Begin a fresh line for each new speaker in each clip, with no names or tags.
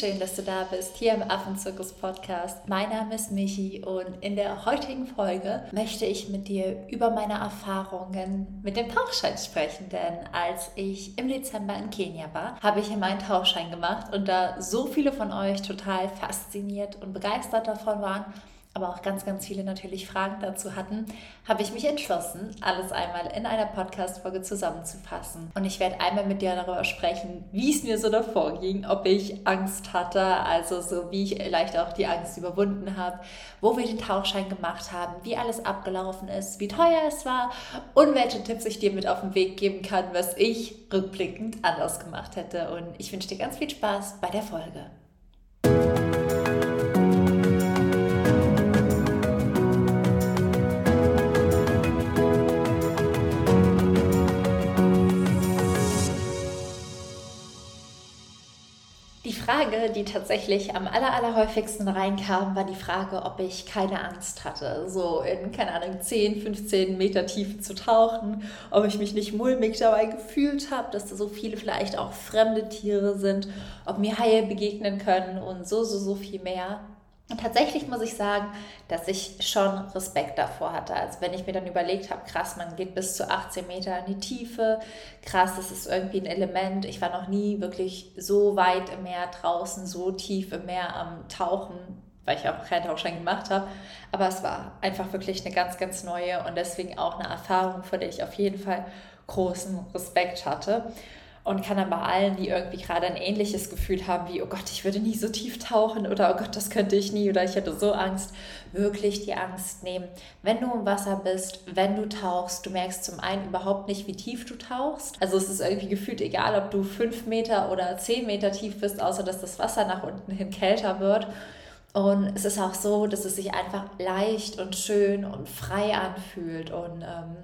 schön, dass du da bist, hier im Affenzirkus Podcast. Mein Name ist Michi und in der heutigen Folge möchte ich mit dir über meine Erfahrungen mit dem Tauchschein sprechen. Denn als ich im Dezember in Kenia war, habe ich hier meinen Tauchschein gemacht und da so viele von euch total fasziniert und begeistert davon waren, aber auch ganz, ganz viele natürlich Fragen dazu hatten, habe ich mich entschlossen, alles einmal in einer Podcast-Folge zusammenzufassen. Und ich werde einmal mit dir darüber sprechen, wie es mir so davor ging, ob ich Angst hatte, also so wie ich vielleicht auch die Angst überwunden habe, wo wir den Tauchschein gemacht haben, wie alles abgelaufen ist, wie teuer es war und welche Tipps ich dir mit auf den Weg geben kann, was ich rückblickend anders gemacht hätte. Und ich wünsche dir ganz viel Spaß bei der Folge. Frage, die tatsächlich am aller, allerhäufigsten reinkam, war die Frage, ob ich keine Angst hatte, so in, keine Ahnung, 10, 15 Meter Tiefe zu tauchen, ob ich mich nicht mulmig dabei gefühlt habe, dass da so viele vielleicht auch fremde Tiere sind, ob mir Haie begegnen können und so, so, so viel mehr. Und tatsächlich muss ich sagen, dass ich schon Respekt davor hatte. Also wenn ich mir dann überlegt habe, krass, man geht bis zu 18 Meter in die Tiefe, krass, das ist irgendwie ein Element. Ich war noch nie wirklich so weit im Meer draußen, so tief im Meer am Tauchen, weil ich auch keinen Tauchschein gemacht habe. Aber es war einfach wirklich eine ganz, ganz neue und deswegen auch eine Erfahrung, vor der ich auf jeden Fall großen Respekt hatte und kann dann bei allen, die irgendwie gerade ein ähnliches Gefühl haben, wie, oh Gott, ich würde nie so tief tauchen oder oh Gott, das könnte ich nie oder ich hätte so Angst, wirklich die Angst nehmen. Wenn du im Wasser bist, wenn du tauchst, du merkst zum einen überhaupt nicht, wie tief du tauchst. Also es ist irgendwie gefühlt egal, ob du fünf Meter oder zehn Meter tief bist, außer dass das Wasser nach unten hin kälter wird. Und es ist auch so, dass es sich einfach leicht und schön und frei anfühlt und ähm,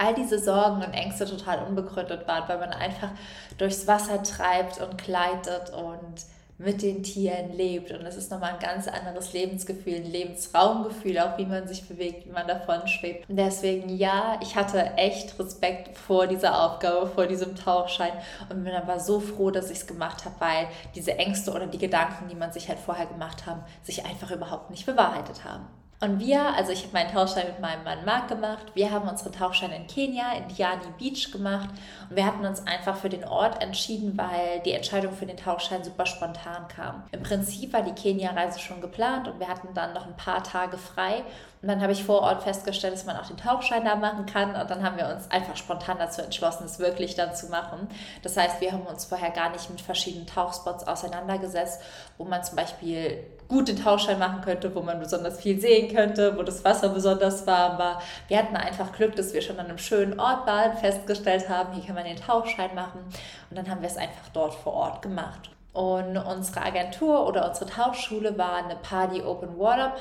all diese Sorgen und Ängste total unbegründet waren, weil man einfach durchs Wasser treibt und gleitet und mit den Tieren lebt. Und es ist nochmal ein ganz anderes Lebensgefühl, ein Lebensraumgefühl, auch wie man sich bewegt, wie man davon schwebt. Und deswegen, ja, ich hatte echt Respekt vor dieser Aufgabe, vor diesem Tauchschein und bin aber so froh, dass ich es gemacht habe, weil diese Ängste oder die Gedanken, die man sich halt vorher gemacht haben, sich einfach überhaupt nicht bewahrheitet haben. Und wir, also ich habe meinen Tauchschein mit meinem Mann Marc gemacht. Wir haben unseren Tauchschein in Kenia, in Diani Beach gemacht. Und wir hatten uns einfach für den Ort entschieden, weil die Entscheidung für den Tauchschein super spontan kam. Im Prinzip war die Kenia-Reise schon geplant und wir hatten dann noch ein paar Tage frei. Und dann habe ich vor Ort festgestellt, dass man auch den Tauchschein da machen kann. Und dann haben wir uns einfach spontan dazu entschlossen, es wirklich dann zu machen. Das heißt, wir haben uns vorher gar nicht mit verschiedenen Tauchspots auseinandergesetzt, wo man zum Beispiel gut den Tauchschein machen könnte, wo man besonders viel sehen könnte, wo das Wasser besonders warm war. Wir hatten einfach Glück, dass wir schon an einem schönen Ort waren, festgestellt haben, hier kann man den Tauchschein machen. Und dann haben wir es einfach dort vor Ort gemacht. Und unsere Agentur oder unsere Tauchschule war eine Party Open Water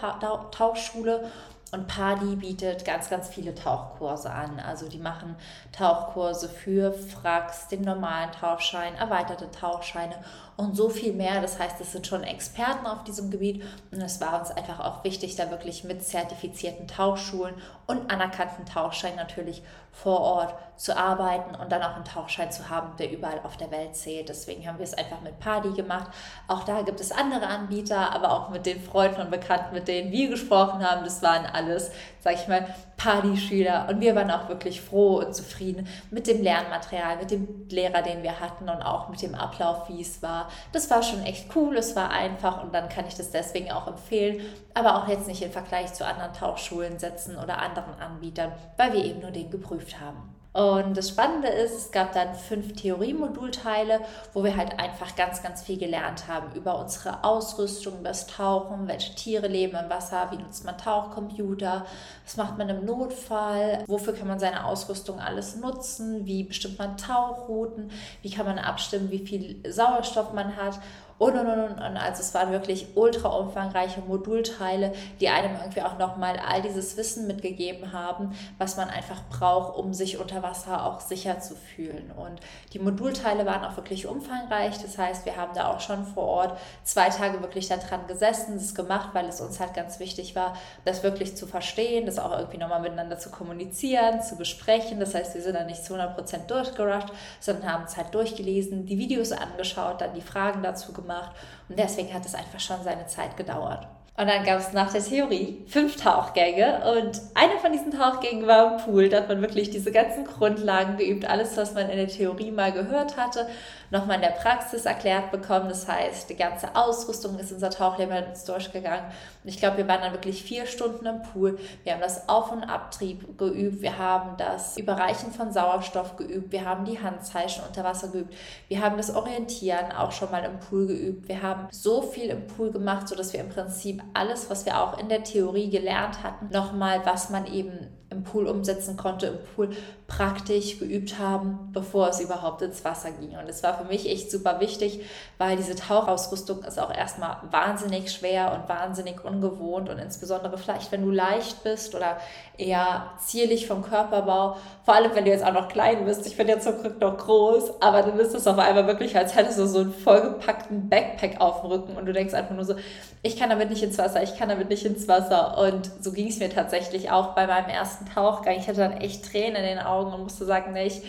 Tauchschule und Party bietet ganz, ganz viele Tauchkurse an. Also die machen Tauchkurse für Fracks, den normalen Tauchschein, erweiterte Tauchscheine und so viel mehr. Das heißt, es sind schon Experten auf diesem Gebiet und es war uns einfach auch wichtig, da wirklich mit zertifizierten Tauchschulen und anerkannten Tauchschein natürlich vor Ort zu arbeiten und dann auch einen Tauchschein zu haben, der überall auf der Welt zählt. Deswegen haben wir es einfach mit Party gemacht. Auch da gibt es andere Anbieter, aber auch mit den Freunden und Bekannten, mit denen wir gesprochen haben. Das waren alles, sag ich mal, Partyschüler und wir waren auch wirklich froh und zufrieden mit dem Lernmaterial, mit dem Lehrer, den wir hatten und auch mit dem Ablauf, wie es war. Das war schon echt cool, es war einfach und dann kann ich das deswegen auch empfehlen, aber auch jetzt nicht im Vergleich zu anderen Tauchschulen setzen oder anderen Anbietern, weil wir eben nur den geprüft haben. Und das Spannende ist, es gab dann fünf Theoriemodulteile, wo wir halt einfach ganz, ganz viel gelernt haben über unsere Ausrüstung, über das Tauchen, welche Tiere leben im Wasser, wie nutzt man Tauchcomputer, was macht man im Notfall, wofür kann man seine Ausrüstung alles nutzen, wie bestimmt man Tauchrouten, wie kann man abstimmen, wie viel Sauerstoff man hat und und und und. Also es waren wirklich ultra umfangreiche Modulteile, die einem irgendwie auch nochmal all dieses Wissen mitgegeben haben, was man einfach braucht, um sich unter Wasser auch sicher zu fühlen. Und die Modulteile waren auch wirklich umfangreich. Das heißt, wir haben da auch schon vor Ort zwei Tage wirklich daran gesessen, das gemacht, weil es uns halt ganz wichtig war, das wirklich zu verstehen, das auch irgendwie nochmal miteinander zu kommunizieren, zu besprechen. Das heißt, wir sind da nicht zu 100% durchgerusht, sondern haben es halt durchgelesen, die Videos angeschaut, dann die Fragen dazu gemacht gemacht. Und deswegen hat es einfach schon seine Zeit gedauert. Und dann gab es nach der Theorie fünf Tauchgänge und eine von diesen Tauchgängen war im Pool. Da hat man wirklich diese ganzen Grundlagen geübt, alles, was man in der Theorie mal gehört hatte nochmal in der Praxis erklärt bekommen. Das heißt, die ganze Ausrüstung ist unser Tauchlehrer durchgegangen. Ich glaube, wir waren dann wirklich vier Stunden im Pool. Wir haben das Auf- und Abtrieb geübt. Wir haben das Überreichen von Sauerstoff geübt. Wir haben die Handzeichen unter Wasser geübt. Wir haben das Orientieren auch schon mal im Pool geübt. Wir haben so viel im Pool gemacht, sodass wir im Prinzip alles, was wir auch in der Theorie gelernt hatten, nochmal, was man eben im Pool umsetzen konnte, im Pool praktisch geübt haben, bevor es überhaupt ins Wasser ging. Und es war für mich echt super wichtig, weil diese Tauchausrüstung ist auch erstmal wahnsinnig schwer und wahnsinnig ungewohnt und insbesondere vielleicht, wenn du leicht bist oder eher zierlich vom Körperbau, vor allem wenn du jetzt auch noch klein bist. Ich bin ja zum Glück noch groß, aber du bist es auf einmal wirklich, als hättest du so einen vollgepackten Backpack auf dem Rücken und du denkst einfach nur so, ich kann damit nicht ins Wasser, ich kann damit nicht ins Wasser. Und so ging es mir tatsächlich auch bei meinem ersten Tauchgang. Ich hatte dann echt Tränen in den Augen und musste sagen, nee, ich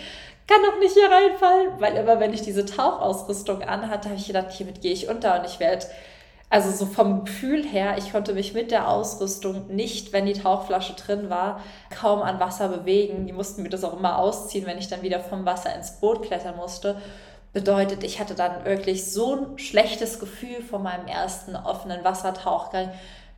kann doch nicht hier reinfallen, weil immer wenn ich diese Tauchausrüstung anhatte, habe ich gedacht, hiermit gehe ich unter und ich werde, also so vom Gefühl her, ich konnte mich mit der Ausrüstung nicht, wenn die Tauchflasche drin war, kaum an Wasser bewegen. Die mussten mir das auch immer ausziehen, wenn ich dann wieder vom Wasser ins Boot klettern musste. Bedeutet, ich hatte dann wirklich so ein schlechtes Gefühl vor meinem ersten offenen Wassertauchgang,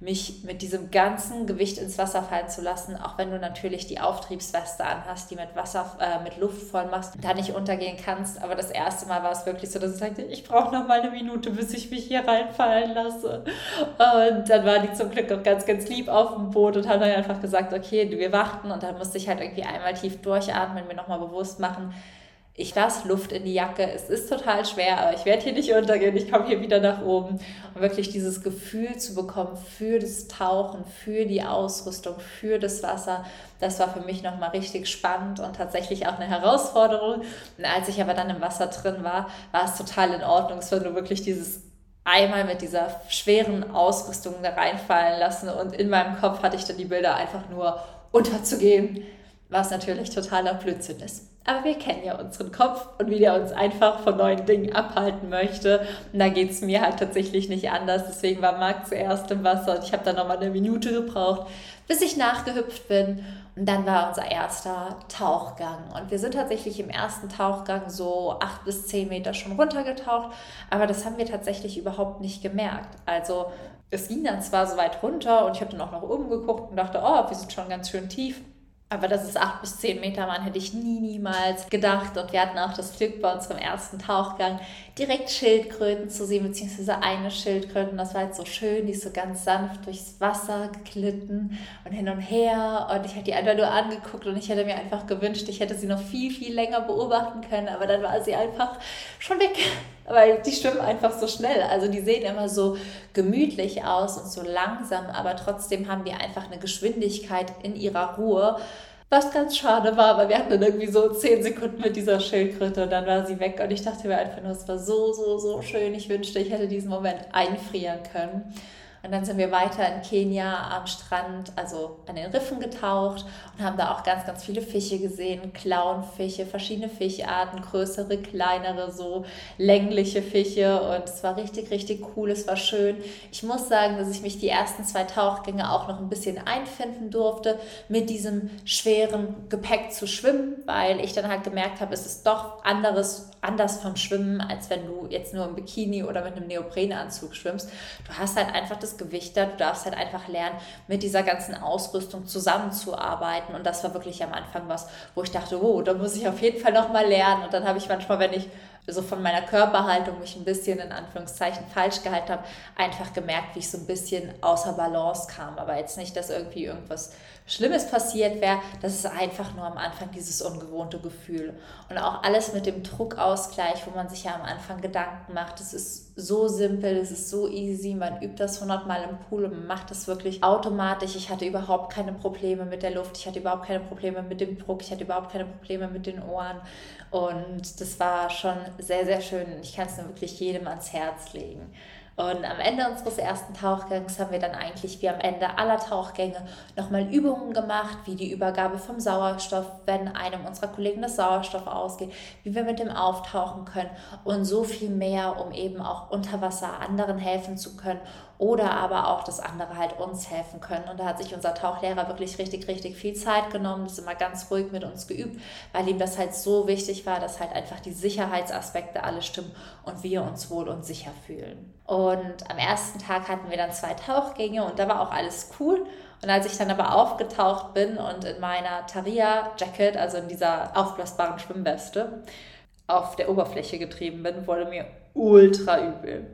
mich mit diesem ganzen Gewicht ins Wasser fallen zu lassen, auch wenn du natürlich die Auftriebsweste anhast, die mit Wasser, äh, mit Luft voll machst, da nicht untergehen kannst. Aber das erste Mal war es wirklich so, dass ich sagte, ich brauche noch mal eine Minute, bis ich mich hier reinfallen lasse. Und dann waren die zum Glück auch ganz, ganz lieb auf dem Boot und haben dann einfach gesagt, okay, wir warten. Und dann musste ich halt irgendwie einmal tief durchatmen, mir nochmal bewusst machen, ich lasse Luft in die Jacke. Es ist total schwer, aber ich werde hier nicht untergehen. Ich komme hier wieder nach oben. Und wirklich dieses Gefühl zu bekommen für das Tauchen, für die Ausrüstung, für das Wasser, das war für mich nochmal richtig spannend und tatsächlich auch eine Herausforderung. Und als ich aber dann im Wasser drin war, war es total in Ordnung. Es war nur wirklich dieses einmal mit dieser schweren Ausrüstung da reinfallen lassen. Und in meinem Kopf hatte ich dann die Bilder einfach nur unterzugehen, was natürlich totaler Blödsinn ist. Aber wir kennen ja unseren Kopf und wie der uns einfach von neuen Dingen abhalten möchte. Und da geht es mir halt tatsächlich nicht anders. Deswegen war Marc zuerst im Wasser und ich habe dann nochmal eine Minute gebraucht, bis ich nachgehüpft bin. Und dann war unser erster Tauchgang. Und wir sind tatsächlich im ersten Tauchgang so acht bis zehn Meter schon runtergetaucht. Aber das haben wir tatsächlich überhaupt nicht gemerkt. Also es ging dann zwar so weit runter und ich habe dann auch nach oben geguckt und dachte, oh, wir sind schon ganz schön tief. Aber dass es acht bis zehn Meter waren, hätte ich nie, niemals gedacht. Und wir hatten auch das Glück bei unserem ersten Tauchgang direkt Schildkröten zu sehen, beziehungsweise eine Schildkröte. Das war jetzt so schön, die ist so ganz sanft durchs Wasser geglitten und hin und her. Und ich hatte die einfach nur angeguckt und ich hätte mir einfach gewünscht, ich hätte sie noch viel, viel länger beobachten können. Aber dann war sie einfach schon weg weil die schwimmen einfach so schnell. Also die sehen immer so gemütlich aus und so langsam, aber trotzdem haben die einfach eine Geschwindigkeit in ihrer Ruhe. Was ganz schade war, weil wir hatten dann irgendwie so zehn Sekunden mit dieser Schildkröte und dann war sie weg und ich dachte mir einfach nur, es war so, so, so schön. Ich wünschte, ich hätte diesen Moment einfrieren können. Und dann sind wir weiter in Kenia am Strand, also an den Riffen getaucht und haben da auch ganz, ganz viele Fische gesehen, Clownfische, verschiedene Fischarten, größere, kleinere, so längliche Fische und es war richtig, richtig cool, es war schön. Ich muss sagen, dass ich mich die ersten zwei Tauchgänge auch noch ein bisschen einfinden durfte, mit diesem schweren Gepäck zu schwimmen, weil ich dann halt gemerkt habe, es ist doch anderes, anders vom Schwimmen, als wenn du jetzt nur im Bikini oder mit einem Neoprenanzug schwimmst. Du hast halt einfach das Gewicht da. Du darfst halt einfach lernen, mit dieser ganzen Ausrüstung zusammenzuarbeiten. Und das war wirklich am Anfang was, wo ich dachte, oh, da muss ich auf jeden Fall nochmal lernen. Und dann habe ich manchmal, wenn ich so von meiner Körperhaltung mich ein bisschen in Anführungszeichen falsch gehalten habe, einfach gemerkt, wie ich so ein bisschen außer Balance kam. Aber jetzt nicht, dass irgendwie irgendwas Schlimmes passiert wäre. Das ist einfach nur am Anfang dieses ungewohnte Gefühl. Und auch alles mit dem Druckausgleich, wo man sich ja am Anfang Gedanken macht. Es ist so simpel, es ist so easy. Man übt das hundertmal im Pool und macht das wirklich automatisch. Ich hatte überhaupt keine Probleme mit der Luft. Ich hatte überhaupt keine Probleme mit dem Druck. Ich hatte überhaupt keine Probleme mit den Ohren. Und das war schon sehr, sehr schön. Ich kann es nur wirklich jedem ans Herz legen. Und am Ende unseres ersten Tauchgangs haben wir dann eigentlich wie am Ende aller Tauchgänge nochmal Übungen gemacht, wie die Übergabe vom Sauerstoff, wenn einem unserer Kollegen das Sauerstoff ausgeht, wie wir mit dem auftauchen können und so viel mehr, um eben auch unter Wasser anderen helfen zu können oder aber auch, dass andere halt uns helfen können. Und da hat sich unser Tauchlehrer wirklich richtig, richtig viel Zeit genommen, ist immer ganz ruhig mit uns geübt, weil ihm das halt so wichtig war, dass halt einfach die Sicherheitsaspekte alle stimmen und wir uns wohl und sicher fühlen. Und am ersten Tag hatten wir dann zwei Tauchgänge und da war auch alles cool. Und als ich dann aber aufgetaucht bin und in meiner Taria-Jacket, also in dieser aufblasbaren Schwimmweste, auf der Oberfläche getrieben bin, wurde mir ultra übel.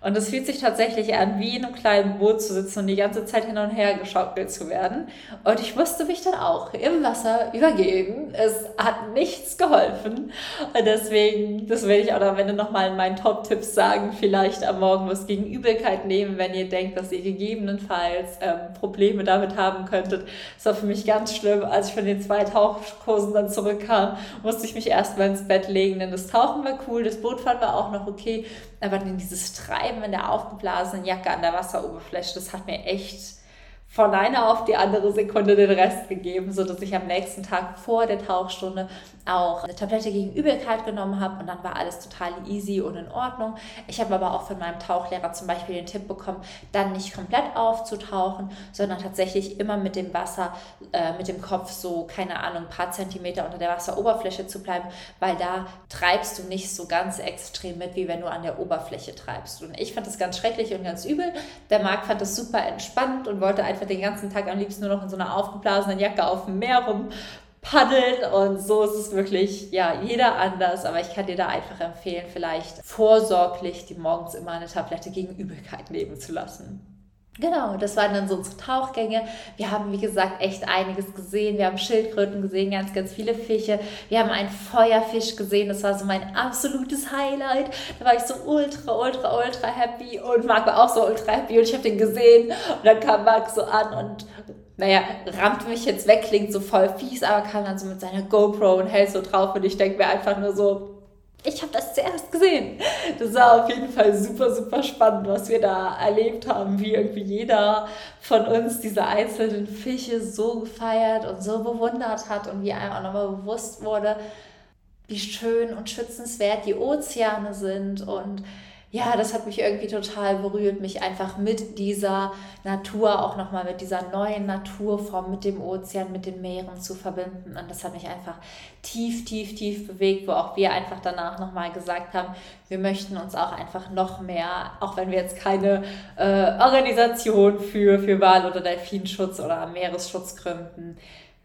Und es fühlt sich tatsächlich an, wie in einem kleinen Boot zu sitzen und die ganze Zeit hin und her geschaukelt zu werden. Und ich musste mich dann auch im Wasser übergeben. Es hat nichts geholfen. Und deswegen, das werde ich auch am Ende nochmal in meinen Top-Tipps sagen, vielleicht am Morgen was gegen Übelkeit nehmen, wenn ihr denkt, dass ihr gegebenenfalls ähm, Probleme damit haben könntet. Das war für mich ganz schlimm. Als ich von den zwei Tauchkursen dann zurückkam, musste ich mich erstmal ins Bett legen, denn das Tauchen war cool, das Bootfahren war auch noch okay. Aber dieses Treiben in der aufgeblasenen Jacke an der Wasseroberfläche, das hat mir echt von einer auf die andere Sekunde den Rest gegeben, sodass ich am nächsten Tag vor der Tauchstunde auch eine Tablette gegen Übelkeit genommen habe und dann war alles total easy und in Ordnung. Ich habe aber auch von meinem Tauchlehrer zum Beispiel den Tipp bekommen, dann nicht komplett aufzutauchen, sondern tatsächlich immer mit dem Wasser, äh, mit dem Kopf so, keine Ahnung, ein paar Zentimeter unter der Wasseroberfläche zu bleiben, weil da treibst du nicht so ganz extrem mit, wie wenn du an der Oberfläche treibst. Und ich fand das ganz schrecklich und ganz übel. Der Marc fand das super entspannt und wollte einfach den ganzen Tag am liebsten nur noch in so einer aufgeblasenen Jacke auf dem Meer rum paddeln und so ist es wirklich, ja, jeder anders, aber ich kann dir da einfach empfehlen, vielleicht vorsorglich die morgens immer eine Tablette gegen Übelkeit nehmen zu lassen. Genau, das waren dann so unsere Tauchgänge. Wir haben, wie gesagt, echt einiges gesehen. Wir haben Schildkröten gesehen, ganz, ganz viele Fische. Wir haben einen Feuerfisch gesehen. Das war so mein absolutes Highlight. Da war ich so ultra, ultra, ultra happy. Und Marc war auch so ultra happy. Und ich habe den gesehen. Und dann kam Marc so an und naja, rammt mich jetzt weg, klingt so voll fies, aber kam dann so mit seiner GoPro und hält so drauf. Und ich denke mir einfach nur so, ich habe das zuerst gesehen. Das war auf jeden Fall super, super spannend, was wir da erlebt haben, wie irgendwie jeder von uns diese einzelnen Fische so gefeiert und so bewundert hat und wie einem auch nochmal bewusst wurde, wie schön und schützenswert die Ozeane sind und ja, das hat mich irgendwie total berührt, mich einfach mit dieser Natur, auch nochmal mit dieser neuen Naturform, mit dem Ozean, mit den Meeren zu verbinden. Und das hat mich einfach tief, tief, tief bewegt, wo auch wir einfach danach nochmal gesagt haben, wir möchten uns auch einfach noch mehr, auch wenn wir jetzt keine äh, Organisation für, für Wal- oder Delfinschutz oder Meeresschutz gründen,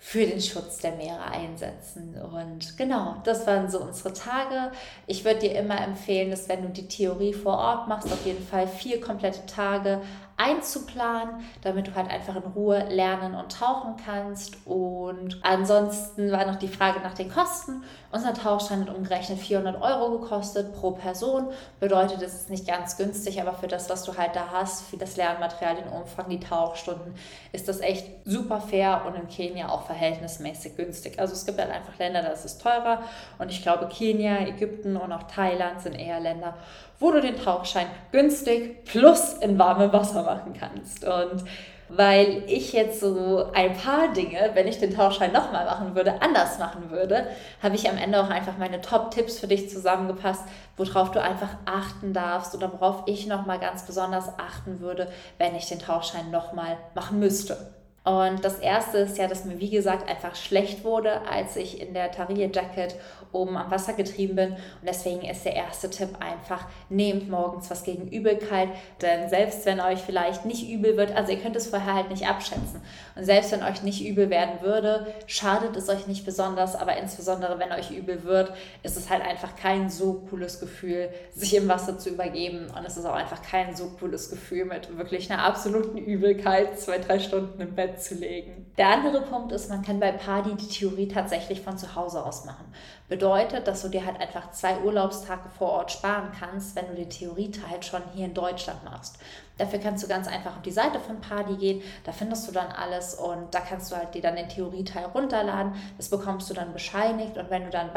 für den Schutz der Meere einsetzen. Und genau, das waren so unsere Tage. Ich würde dir immer empfehlen, dass wenn du die Theorie vor Ort machst, auf jeden Fall vier komplette Tage einzuplanen, damit du halt einfach in Ruhe lernen und tauchen kannst. Und ansonsten war noch die Frage nach den Kosten. Unser Tauchschein hat umgerechnet 400 Euro gekostet pro Person. Bedeutet, es ist nicht ganz günstig, aber für das, was du halt da hast, für das Lernmaterial, den Umfang, die Tauchstunden, ist das echt super fair und in Kenia auch verhältnismäßig günstig. Also es gibt halt einfach Länder, da ist es teurer. Und ich glaube, Kenia, Ägypten und auch Thailand sind eher Länder, wo du den Tauchschein günstig plus in warmem Wasser machen kannst. Und weil ich jetzt so ein paar Dinge, wenn ich den Tauchschein nochmal machen würde, anders machen würde, habe ich am Ende auch einfach meine Top-Tipps für dich zusammengepasst, worauf du einfach achten darfst oder worauf ich nochmal ganz besonders achten würde, wenn ich den Tauchschein nochmal machen müsste. Und das erste ist ja, dass mir, wie gesagt, einfach schlecht wurde, als ich in der Tarie Jacket oben am Wasser getrieben bin. Und deswegen ist der erste Tipp einfach, nehmt morgens was gegen Übelkeit. Denn selbst wenn euch vielleicht nicht übel wird, also ihr könnt es vorher halt nicht abschätzen. Und selbst wenn euch nicht übel werden würde, schadet es euch nicht besonders. Aber insbesondere wenn euch übel wird, ist es halt einfach kein so cooles Gefühl, sich im Wasser zu übergeben. Und es ist auch einfach kein so cooles Gefühl mit wirklich einer absoluten Übelkeit, zwei, drei Stunden im Bett Zu legen. Der andere Punkt ist, man kann bei Party die Theorie tatsächlich von zu Hause aus machen. Bedeutet, dass du dir halt einfach zwei Urlaubstage vor Ort sparen kannst, wenn du den Theorieteil schon hier in Deutschland machst. Dafür kannst du ganz einfach auf die Seite von Party gehen, da findest du dann alles und da kannst du halt dir dann den Theorieteil runterladen. Das bekommst du dann bescheinigt und wenn du dann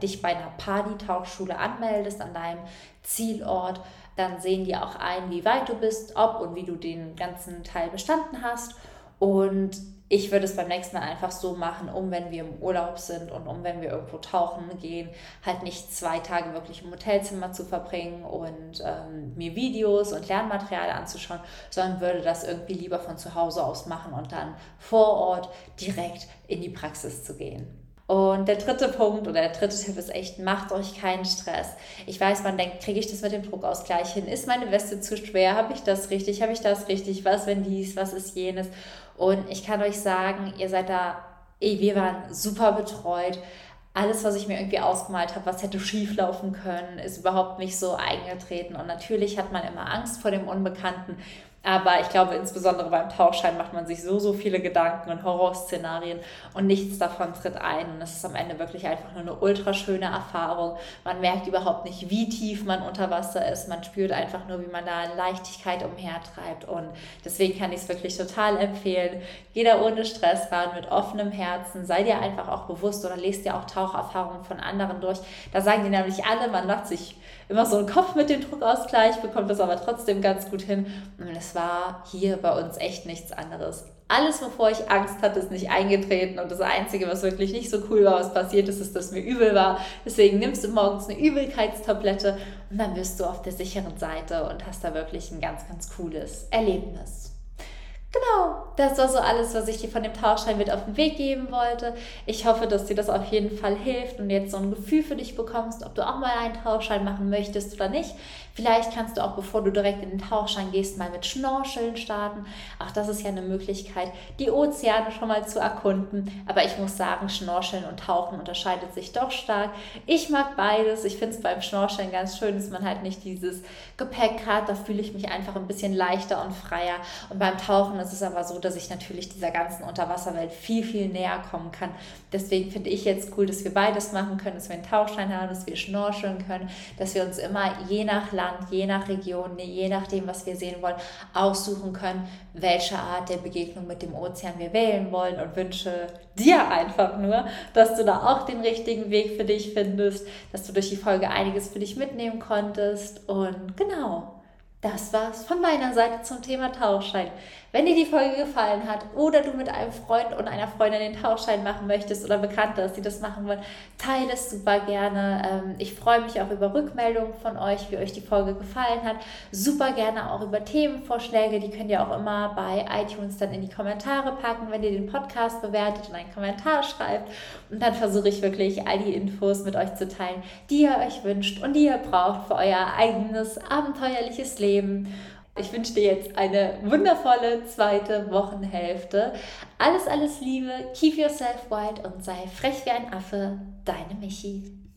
dich bei einer Party-Tauchschule anmeldest an deinem Zielort, dann sehen die auch ein, wie weit du bist, ob und wie du den ganzen Teil bestanden hast. Und ich würde es beim nächsten Mal einfach so machen, um wenn wir im Urlaub sind und um wenn wir irgendwo tauchen gehen, halt nicht zwei Tage wirklich im Hotelzimmer zu verbringen und ähm, mir Videos und Lernmaterial anzuschauen, sondern würde das irgendwie lieber von zu Hause aus machen und dann vor Ort direkt in die Praxis zu gehen. Und der dritte Punkt oder der dritte Tipp ist echt, macht euch keinen Stress. Ich weiß, man denkt, kriege ich das mit dem Druckausgleich hin? Ist meine Weste zu schwer? Habe ich das richtig? Habe ich das richtig? Was, wenn dies? Was ist jenes? Und ich kann euch sagen, ihr seid da, wir waren super betreut. Alles, was ich mir irgendwie ausgemalt habe, was hätte schief laufen können, ist überhaupt nicht so eingetreten. Und natürlich hat man immer Angst vor dem Unbekannten. Aber ich glaube, insbesondere beim Tauchschein macht man sich so, so viele Gedanken und Horrorszenarien und nichts davon tritt ein. Und es ist am Ende wirklich einfach nur eine ultra schöne Erfahrung. Man merkt überhaupt nicht, wie tief man unter Wasser ist. Man spürt einfach nur, wie man da in Leichtigkeit umhertreibt. Und deswegen kann ich es wirklich total empfehlen. Geh da ohne Stress ran, mit offenem Herzen. Sei dir einfach auch bewusst oder lest dir auch Taucherfahrungen von anderen durch. Da sagen die nämlich alle, man macht sich immer so einen Kopf mit dem Druckausgleich, bekommt das aber trotzdem ganz gut hin. Und es war hier bei uns echt nichts anderes. Alles, wovor ich Angst hatte, ist nicht eingetreten. Und das Einzige, was wirklich nicht so cool war, was passiert ist, ist, dass mir übel war. Deswegen nimmst du morgens eine Übelkeitstablette und dann bist du auf der sicheren Seite und hast da wirklich ein ganz, ganz cooles Erlebnis. Genau, das war so alles, was ich dir von dem Tauchschein mit auf den Weg geben wollte. Ich hoffe, dass dir das auf jeden Fall hilft und jetzt so ein Gefühl für dich bekommst, ob du auch mal einen Tauchschein machen möchtest oder nicht. Vielleicht kannst du auch, bevor du direkt in den Tauchschein gehst, mal mit Schnorcheln starten. Auch das ist ja eine Möglichkeit, die Ozeane schon mal zu erkunden. Aber ich muss sagen, Schnorcheln und Tauchen unterscheidet sich doch stark. Ich mag beides. Ich finde es beim Schnorcheln ganz schön, dass man halt nicht dieses Gepäck hat. Da fühle ich mich einfach ein bisschen leichter und freier. Und beim Tauchen ist es aber so, dass ich natürlich dieser ganzen Unterwasserwelt viel, viel näher kommen kann. Deswegen finde ich jetzt cool, dass wir beides machen können, dass wir einen Tauchschein haben, dass wir schnorcheln können, dass wir uns immer je nach Land, je nach Region, je nachdem, was wir sehen wollen, aussuchen können, welche Art der Begegnung mit dem Ozean wir wählen wollen und wünsche dir einfach nur, dass du da auch den richtigen Weg für dich findest, dass du durch die Folge einiges für dich mitnehmen konntest und genau. Das war's von meiner Seite zum Thema Tauchschein. Wenn dir die Folge gefallen hat oder du mit einem Freund und einer Freundin den Tauchschein machen möchtest oder Bekannte, dass die das machen wollen, teile es super gerne. Ähm, ich freue mich auch über Rückmeldungen von euch, wie euch die Folge gefallen hat. Super gerne auch über Themenvorschläge. Die könnt ihr auch immer bei iTunes dann in die Kommentare packen, wenn ihr den Podcast bewertet und einen Kommentar schreibt. Und dann versuche ich wirklich all die Infos mit euch zu teilen, die ihr euch wünscht und die ihr braucht für euer eigenes abenteuerliches Leben. Ich wünsche dir jetzt eine wundervolle zweite Wochenhälfte. Alles, alles Liebe, keep yourself white und sei frech wie ein Affe. Deine Michi.